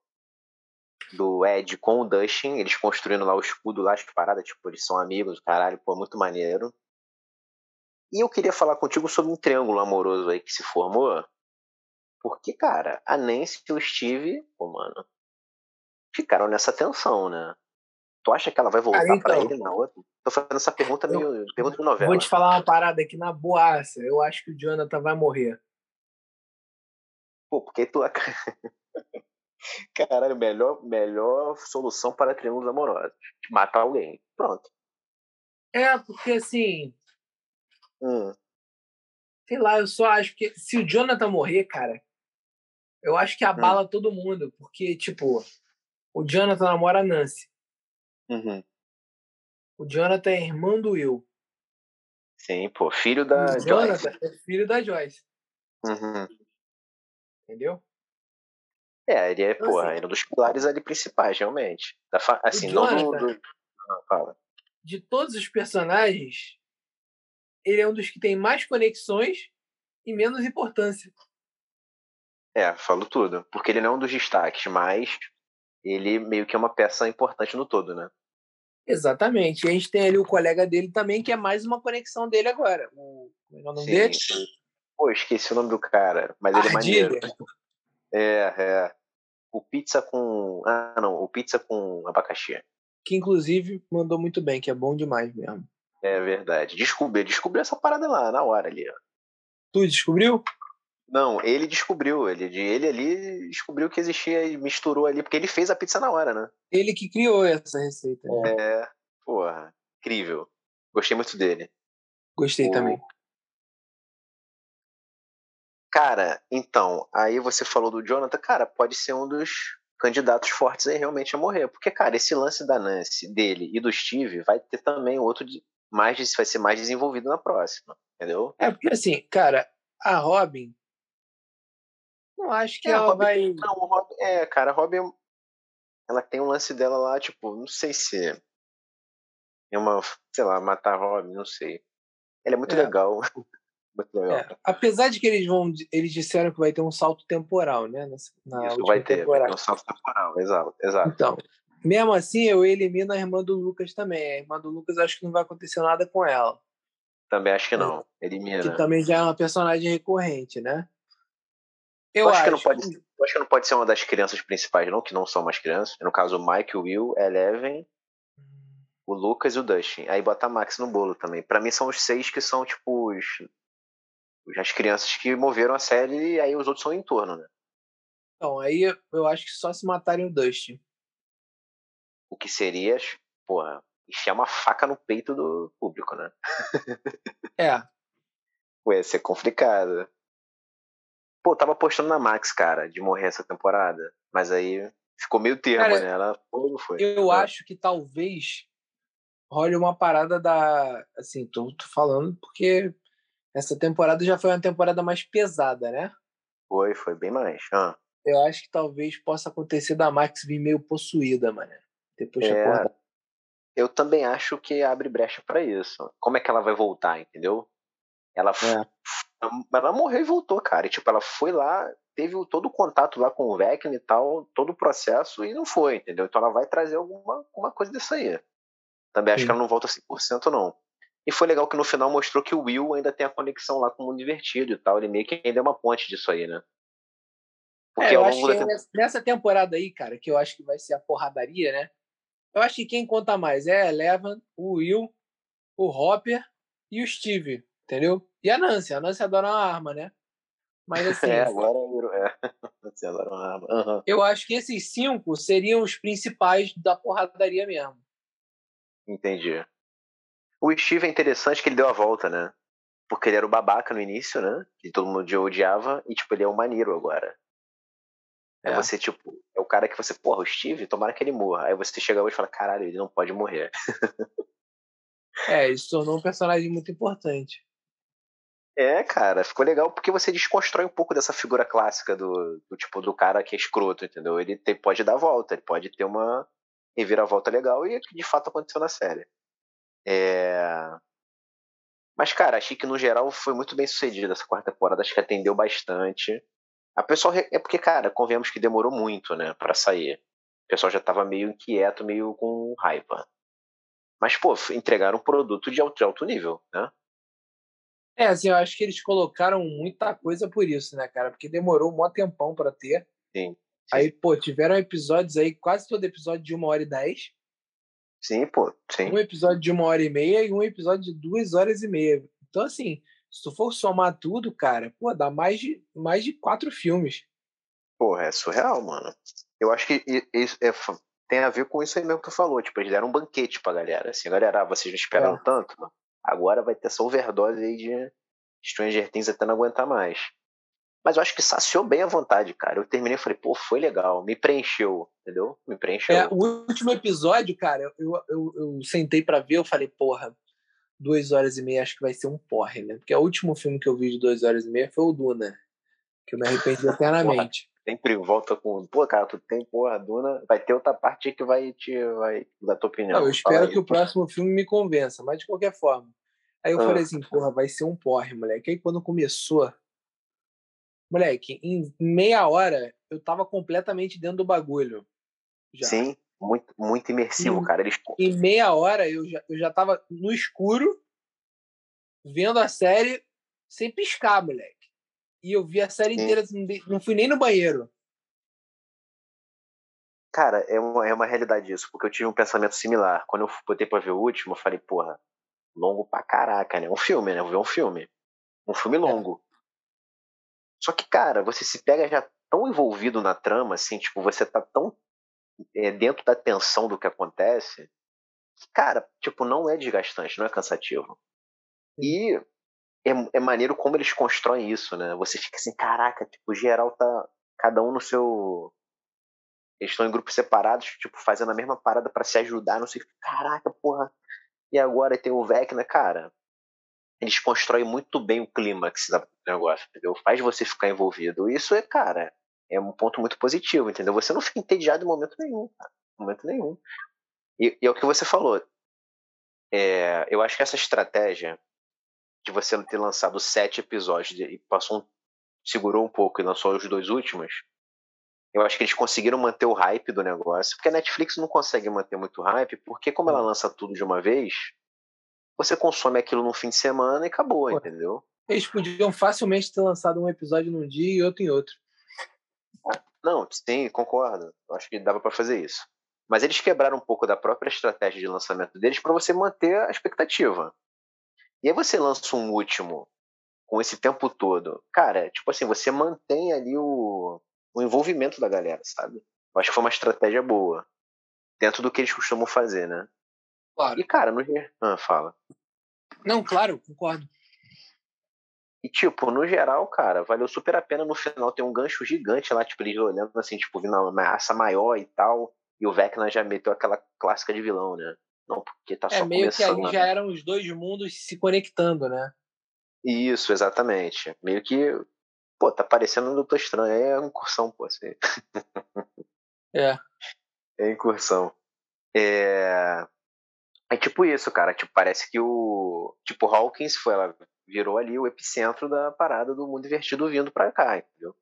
do Ed com o Dustin, eles construindo lá o escudo lá, as paradas, tipo, eles são amigos, caralho, pô, muito maneiro. E eu queria falar contigo sobre um triângulo amoroso aí que se formou. Porque, cara, a Nancy e o Steve, pô, mano, ficaram nessa tensão, né? Tu acha que ela vai voltar então, pra ele na outra? Tô fazendo essa pergunta meio eu, pergunta de novela. Vou te falar uma parada aqui na boaça. Eu acho que o Jonathan vai morrer. Pô, porque tu. Caralho, melhor, melhor solução para triângulos amorosos. Matar alguém. Pronto. É, porque assim. Hum. Sei lá, eu só acho que se o Jonathan morrer, cara, eu acho que abala hum. todo mundo. Porque, tipo, o Jonathan namora a Nancy. Uhum. O Jonathan é irmão do Will. Sim, pô, filho da o Jonathan Joyce. é filho da Joyce. Uhum. Entendeu? É, ele é, então, porra, assim, um dos pilares ali principais, realmente. Da fa... Assim, não do, do... Não, fala. De todos os personagens, ele é um dos que tem mais conexões e menos importância. É, falo tudo. Porque ele não é um dos destaques, mas ele meio que é uma peça importante no todo, né? Exatamente. E a gente tem ali o colega dele também, que é mais uma conexão dele agora. O, como é o nome Sim. dele? Pô, esqueci o nome do cara, mas ele é maneiro. É, é. O pizza com. Ah, não, o pizza com abacaxi. Que inclusive mandou muito bem, que é bom demais mesmo. É verdade. Descobri, descobri essa parada lá, na hora ali. Tu descobriu? Não, ele descobriu. Ele, ele ali descobriu que existia e misturou ali, porque ele fez a pizza na hora, né? Ele que criou essa receita. Né? É, porra, incrível. Gostei muito dele. Gostei o... também. Cara, então, aí você falou do Jonathan, cara, pode ser um dos candidatos fortes aí realmente a morrer. Porque, cara, esse lance da Nancy, dele e do Steve vai ter também outro de, mais vai ser mais desenvolvido na próxima, entendeu? É porque assim, cara, a Robin não acho que é, ela Robin, vai não, Robin, é, cara, a Robin ela tem um lance dela lá, tipo, não sei se é uma, sei lá, matar a Robin, não sei. Ela é muito é. legal. É, apesar de que eles vão, eles disseram que vai ter um salto temporal, né? Na, Isso vai ter, vai ter um salto temporal, exato, exato. Então, mesmo assim, eu elimino a irmã do Lucas também. A irmã do Lucas acho que não vai acontecer nada com ela. Também acho que não. Elimina. Que também já é uma personagem recorrente, né? Eu, eu acho, acho, que não pode, eu acho que não pode ser uma das crianças principais, não, que não são mais crianças. No caso, o Mike, o Will, Eleven, o Lucas e o Dustin. Aí bota a Max no bolo também. Para mim são os seis que são, tipo, os as crianças que moveram a série e aí os outros são em torno, né? Então, aí eu acho que só se matarem o Dustin. O que seria, porra, enfiar uma faca no peito do público, né? É. Pô, ia ser complicado. Pô, tava apostando na Max, cara, de morrer essa temporada. Mas aí ficou meio termo, cara, né? Ela foi não foi? Eu é. acho que talvez role uma parada da. Assim, tô, tô falando porque essa temporada já foi uma temporada mais pesada, né? Foi, foi bem mais. Ah. Eu acho que talvez possa acontecer da Max vir meio possuída, mano. Depois de é, acordar. Eu também acho que abre brecha para isso. Como é que ela vai voltar, entendeu? Ela, é. ela morreu e voltou, cara. E, tipo, ela foi lá, teve todo o contato lá com o Vecna e tal, todo o processo, e não foi, entendeu? Então ela vai trazer alguma, alguma coisa disso aí. Também acho Sim. que ela não volta 100% não. E foi legal que no final mostrou que o Will ainda tem a conexão lá com o mundo invertido e tal. Ele meio que ainda é uma ponte disso aí, né? Porque é, eu acho que temporada... nessa temporada aí, cara, que eu acho que vai ser a porradaria, né? Eu acho que quem conta mais é a Eleven, o Will, o Hopper e o Steve, entendeu? E a Nancy. A Nancy adora uma arma, né? Mas assim. É, agora é. Nancy adora uma arma. Uhum. Eu acho que esses cinco seriam os principais da porradaria mesmo. Entendi. O Steve é interessante que ele deu a volta, né? Porque ele era o babaca no início, né? Que todo mundo odiava, e tipo, ele é o maneiro agora. É. você, tipo, é o cara que você, porra, o Steve, tomara que ele morra. Aí você chega hoje e fala, caralho, ele não pode morrer. é, se tornou um personagem muito importante. É, cara, ficou legal porque você desconstrói um pouco dessa figura clássica do, do tipo do cara que é escroto, entendeu? Ele tem, pode dar volta, ele pode ter uma reviravolta legal e é que de fato aconteceu na série. É... Mas, cara, achei que no geral foi muito bem sucedido essa quarta temporada, acho que atendeu bastante. A pessoa é porque, cara, convenhamos que demorou muito, né, para sair. O pessoal já tava meio inquieto, meio com raiva. Mas, pô, entregaram um produto de alto, de alto nível, né? É, assim, eu acho que eles colocaram muita coisa por isso, né, cara? Porque demorou um maior tempão para ter. Sim, sim. Aí, pô, tiveram episódios aí, quase todo episódio de uma hora e dez. Sim, pô, sim. Um episódio de uma hora e meia e um episódio de duas horas e meia. Então, assim, se tu for somar tudo, cara, pô, dá mais de, mais de quatro filmes. Porra, é surreal, mano. Eu acho que isso é, tem a ver com isso aí mesmo que tu falou. Tipo, eles deram um banquete pra galera. Assim, galera, ah, vocês não esperaram é. tanto? Agora vai ter essa overdose aí de Stranger Things até não aguentar mais. Mas eu acho que saciou bem a vontade, cara. Eu terminei e falei, pô, foi legal, me preencheu, entendeu? Me preencheu. É, o último episódio, cara, eu, eu, eu sentei para ver, eu falei, porra, duas horas e meia acho que vai ser um porre, né? Porque o último filme que eu vi de duas horas e meia foi o Duna, que eu me arrependi eternamente. Sempre volta com, pô, cara, tu tem, porra, Duna, vai ter outra parte que vai te, vai dar tua opinião. Não, eu espero que o próximo filme me convença, mas de qualquer forma. Aí eu ah. falei assim, porra, vai ser um porre, moleque. Aí quando começou, moleque, em meia hora eu tava completamente dentro do bagulho. Já. Sim, muito, muito imersivo, em, cara. Eles... Em meia hora eu já, eu já tava no escuro, vendo a série sem piscar, moleque. E eu vi a série inteira, não fui nem no banheiro. Cara, é uma, é uma realidade isso, porque eu tive um pensamento similar. Quando eu botei pra ver o último, eu falei, porra, longo pra caraca, né? Um filme, né? Eu vou ver um filme. Um filme é. longo. É. Só que, cara, você se pega já tão envolvido na trama, assim, tipo, você tá tão é, dentro da tensão do que acontece, que, cara, tipo, não é desgastante, não é cansativo. E é, é maneiro como eles constroem isso, né? Você fica assim, caraca, tipo, geral tá cada um no seu. Eles estão em grupos separados, tipo, fazendo a mesma parada para se ajudar, não sei. Caraca, porra. E agora tem o Vecna, cara. Eles constroem muito bem o clímax do negócio, entendeu? Faz você ficar envolvido. Isso é, cara, é um ponto muito positivo, entendeu? Você não fica entediado em momento nenhum, cara. Momento nenhum. E, e é o que você falou. É, eu acho que essa estratégia de você ter lançado sete episódios e passou um, segurou um pouco e lançou os dois últimos, eu acho que eles conseguiram manter o hype do negócio, porque a Netflix não consegue manter muito hype, porque como ela lança tudo de uma vez, você consome aquilo no fim de semana e acabou, Pô, entendeu? Eles podiam facilmente ter lançado um episódio num dia e outro em outro. Não, sim, concordo. Eu acho que dava para fazer isso. Mas eles quebraram um pouco da própria estratégia de lançamento deles para você manter a expectativa. E aí você lança um último com esse tempo todo. Cara, tipo assim, você mantém ali o, o envolvimento da galera, sabe? Eu acho que foi uma estratégia boa. Dentro do que eles costumam fazer, né? Claro. E, cara, no. Ah, fala. Não, claro, concordo. E, tipo, no geral, cara, valeu super a pena no final ter um gancho gigante lá, tipo, eles olhando assim, tipo, vindo uma ameaça maior e tal. E o Vecna já meteu aquela clássica de vilão, né? Não, porque tá é, só meio começando. que ali já eram os dois mundos se conectando, né? Isso, exatamente. Meio que, pô, tá parecendo um Doutor Estranho. É incursão, pô, assim. É. É incursão. É... É tipo isso, cara. Tipo, parece que o. Tipo, Hawkins foi ela virou ali o epicentro da parada do mundo invertido vindo para cá, entendeu?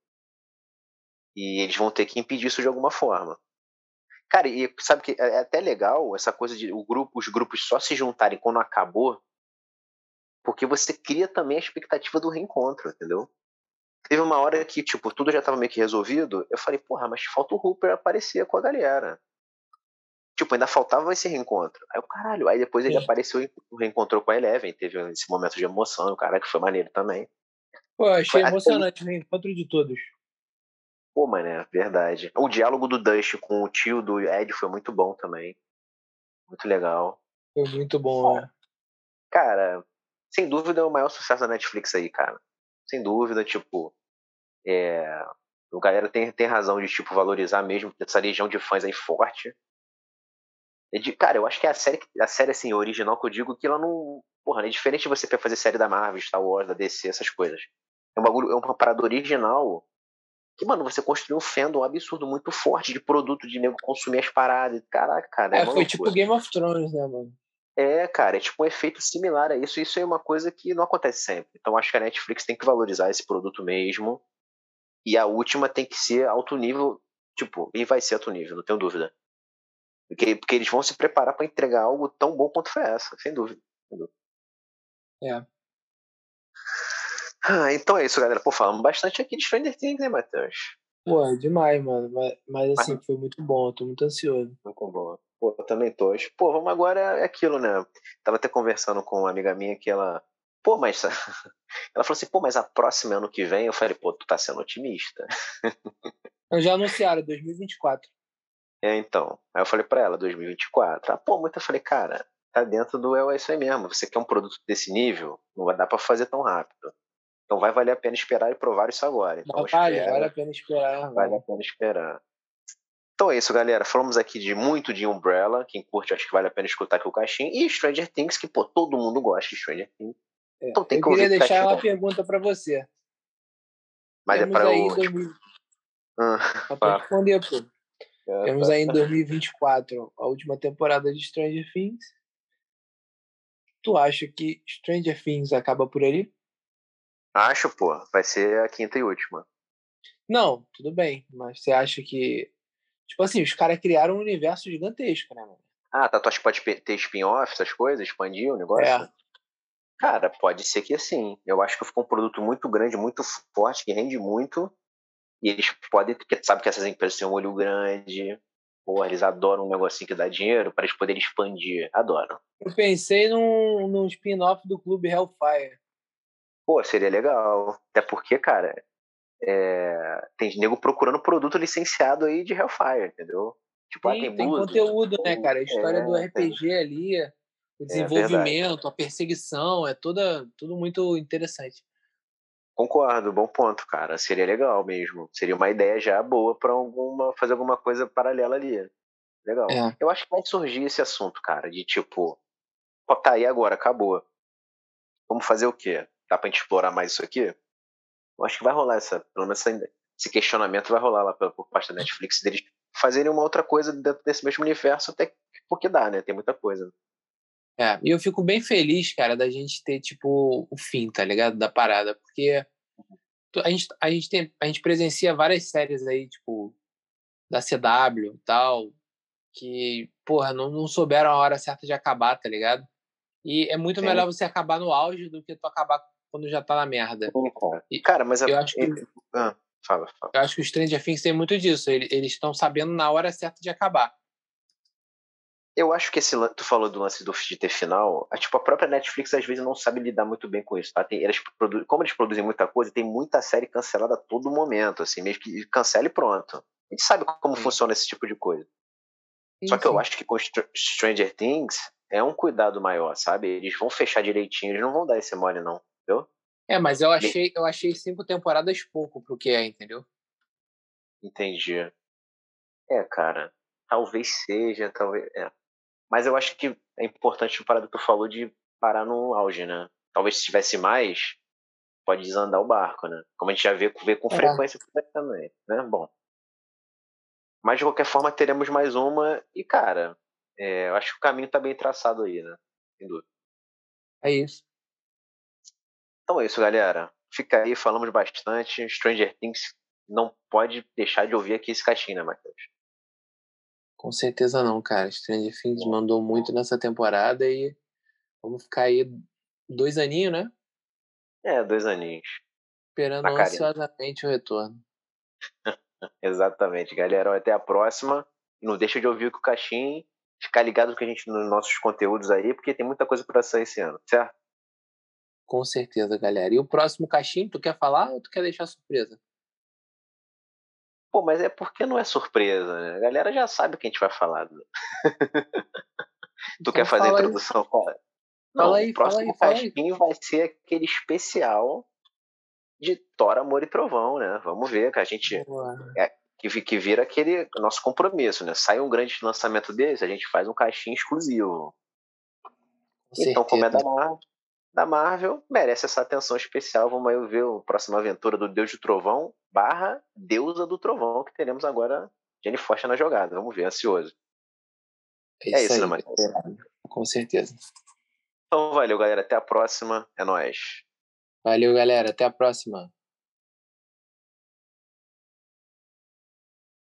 E eles vão ter que impedir isso de alguma forma. Cara, e sabe que é, é até legal essa coisa de o grupo, os grupos só se juntarem quando acabou, porque você cria também a expectativa do reencontro, entendeu? Teve uma hora que, tipo, tudo já tava meio que resolvido. Eu falei, porra, mas falta o Hooper aparecer com a galera. Tipo, ainda faltava esse reencontro. Aí o caralho, aí depois ele Sim. apareceu e reencontrou com a Eleven, teve esse momento de emoção, o cara que foi maneiro também. Pô, achei foi emocionante o reencontro de todos. Pô, mané, verdade. O diálogo do Dust com o tio do Ed foi muito bom também. Muito legal. Foi muito bom, né? Cara, sem dúvida é o maior sucesso da Netflix aí, cara. Sem dúvida, tipo. É... A galera tem, tem razão de, tipo, valorizar mesmo essa legião de fãs aí forte. É de, cara, eu acho que é a série, a série assim, original que eu digo que ela não. Porra, é diferente de você fazer série da Marvel, Star Wars, da DC, essas coisas. É um bagulho, é uma parada original que, mano, você construiu um fandom absurdo, muito forte de produto, de nego consumir as paradas. Caraca, cara. É, é foi tipo Game of Thrones, né, mano? É, cara, é tipo um efeito similar a isso. Isso é uma coisa que não acontece sempre. Então acho que a Netflix tem que valorizar esse produto mesmo. E a última tem que ser alto nível, tipo, e vai ser alto nível, não tenho dúvida. Porque, porque eles vão se preparar para entregar algo tão bom quanto foi essa, sem dúvida. Sem dúvida. É. Ah, então é isso, galera. Pô, falamos bastante aqui de Stranger Things, né, Matheus? Pô, é demais, mano. Mas, mas assim, foi muito bom. tô muito ansioso. Muito bom. Pô, eu também tô. Pô, vamos agora é aquilo, né? Tava até conversando com uma amiga minha que ela. Pô, mas. Ela falou assim, pô, mas a próxima ano que vem, eu falei, pô, tu tá sendo otimista. Eu já anunciaram, 2024. É, então. Aí eu falei pra ela, 2024. Ah, pô, muito eu falei, cara, tá dentro do é isso aí mesmo. Você quer um produto desse nível, não vai dar pra fazer tão rápido. Então vai valer a pena esperar e provar isso agora. Então, vale, espera, vale a pena esperar. Vale a pena esperar. Então é isso, galera. Falamos aqui de muito de Umbrella. Quem curte, acho que vale a pena escutar aqui o caixinho. E Stranger Things, que, pô, todo mundo gosta de Stranger Things. É, então tem que eu queria deixar uma pergunta para você. Mas é Temos é para o. 2000... Ah, pra responder, pô. É, Temos tá. aí em 2024 a última temporada de Stranger Things. Tu acha que Stranger Things acaba por ali? Acho, pô. Vai ser a quinta e última. Não, tudo bem. Mas você acha que Tipo assim, os caras criaram um universo gigantesco, né, mano? Ah, tá. Tu acha que pode ter spin-off, essas coisas? Expandir o negócio? É. Cara, pode ser que assim. Eu acho que ficou um produto muito grande, muito forte, que rende muito. E eles podem, porque sabe que essas empresas têm um olho grande. Pô, eles adoram um negocinho que dá dinheiro para eles poderem expandir. Adoram. Eu pensei num, num spin-off do clube Hellfire. Pô, seria legal. Até porque, cara, é, tem nego procurando produto licenciado aí de Hellfire, entendeu? Tipo, Sim, ah, tem, tem conteúdo, né, cara? A história é, do RPG tem. ali, o é desenvolvimento, é a perseguição, é toda, tudo muito interessante. Concordo, bom ponto, cara. Seria legal mesmo. Seria uma ideia já boa para alguma fazer alguma coisa paralela ali. Legal. É. Eu acho que vai surgir esse assunto, cara, de tipo, ó, tá aí agora, acabou. Vamos fazer o quê? Dá pra gente explorar mais isso aqui? Eu acho que vai rolar essa, pelo menos essa, esse questionamento vai rolar lá por parte da Netflix deles fazerem uma outra coisa dentro desse mesmo universo, até porque dá, né? Tem muita coisa. É, e eu fico bem feliz, cara, da gente ter, tipo, o fim, tá ligado? Da parada, porque a gente, a gente, tem, a gente presencia várias séries aí, tipo, da CW e tal, que, porra, não, não souberam a hora certa de acabar, tá ligado? E é muito Sim. melhor você acabar no auge do que tu acabar quando já tá na merda. E, cara, mas eu acho que. Ah, fala, fala. Eu acho que o Stranger Things tem muito disso. Eles estão sabendo na hora certa de acabar. Eu acho que esse tu falou do lance do de ter final, a, tipo, a própria Netflix às vezes não sabe lidar muito bem com isso, tá? Tem, eles produ... Como eles produzem muita coisa, tem muita série cancelada a todo momento, assim, mesmo que cancele pronto. A gente sabe como sim. funciona esse tipo de coisa. Sim, Só que sim. eu acho que com Stranger Things é um cuidado maior, sabe? Eles vão fechar direitinho, eles não vão dar esse mole, não entendeu? É, mas eu achei, eu achei cinco temporadas pouco pro que é, entendeu? Entendi. É, cara, talvez seja, talvez. É. Mas eu acho que é importante o parado que tu falou de parar no auge, né? Talvez se tivesse mais, pode desandar o barco, né? Como a gente já vê, vê com é. frequência também, né? Bom. Mas de qualquer forma teremos mais uma e, cara, é, eu acho que o caminho tá bem traçado aí, né? Sem dúvida. É isso. Então é isso, galera. Fica aí, falamos bastante. Stranger Things não pode deixar de ouvir aqui esse caixinho, né, Matheus? Com certeza não, cara. Stranger Things mandou muito nessa temporada e vamos ficar aí dois aninhos, né? É, dois aninhos. Esperando ansiosamente o retorno. Exatamente, galera. Até a próxima. Não deixa de ouvir o que o Caixin ficar ligado com a gente nos nossos conteúdos aí, porque tem muita coisa para sair esse ano, certo? Com certeza, galera. E o próximo Caixin, tu quer falar ou tu quer deixar surpresa? Pô, mas é porque não é surpresa, né? A galera já sabe o que a gente vai falar. Né? tu então quer fazer a introdução? Fala. Não, fala aí, o próximo fala aí, fala aí. vai ser aquele especial de Thor, Amor e Trovão, né? Vamos ver, que a gente. É, que, que vira aquele nosso compromisso, né? Sai um grande lançamento desse, a gente faz um caixinho exclusivo. Com então, certeza. como é da Marvel, da Marvel, merece essa atenção especial. Vamos aí ver a próxima aventura do Deus do Trovão barra Deusa do Trovão, que teremos agora Jenny Foster na jogada. Vamos ver, ansioso. É isso, é isso né, Matheus? Com certeza. Então, valeu, galera. Até a próxima. É nóis. Valeu, galera. Até a próxima.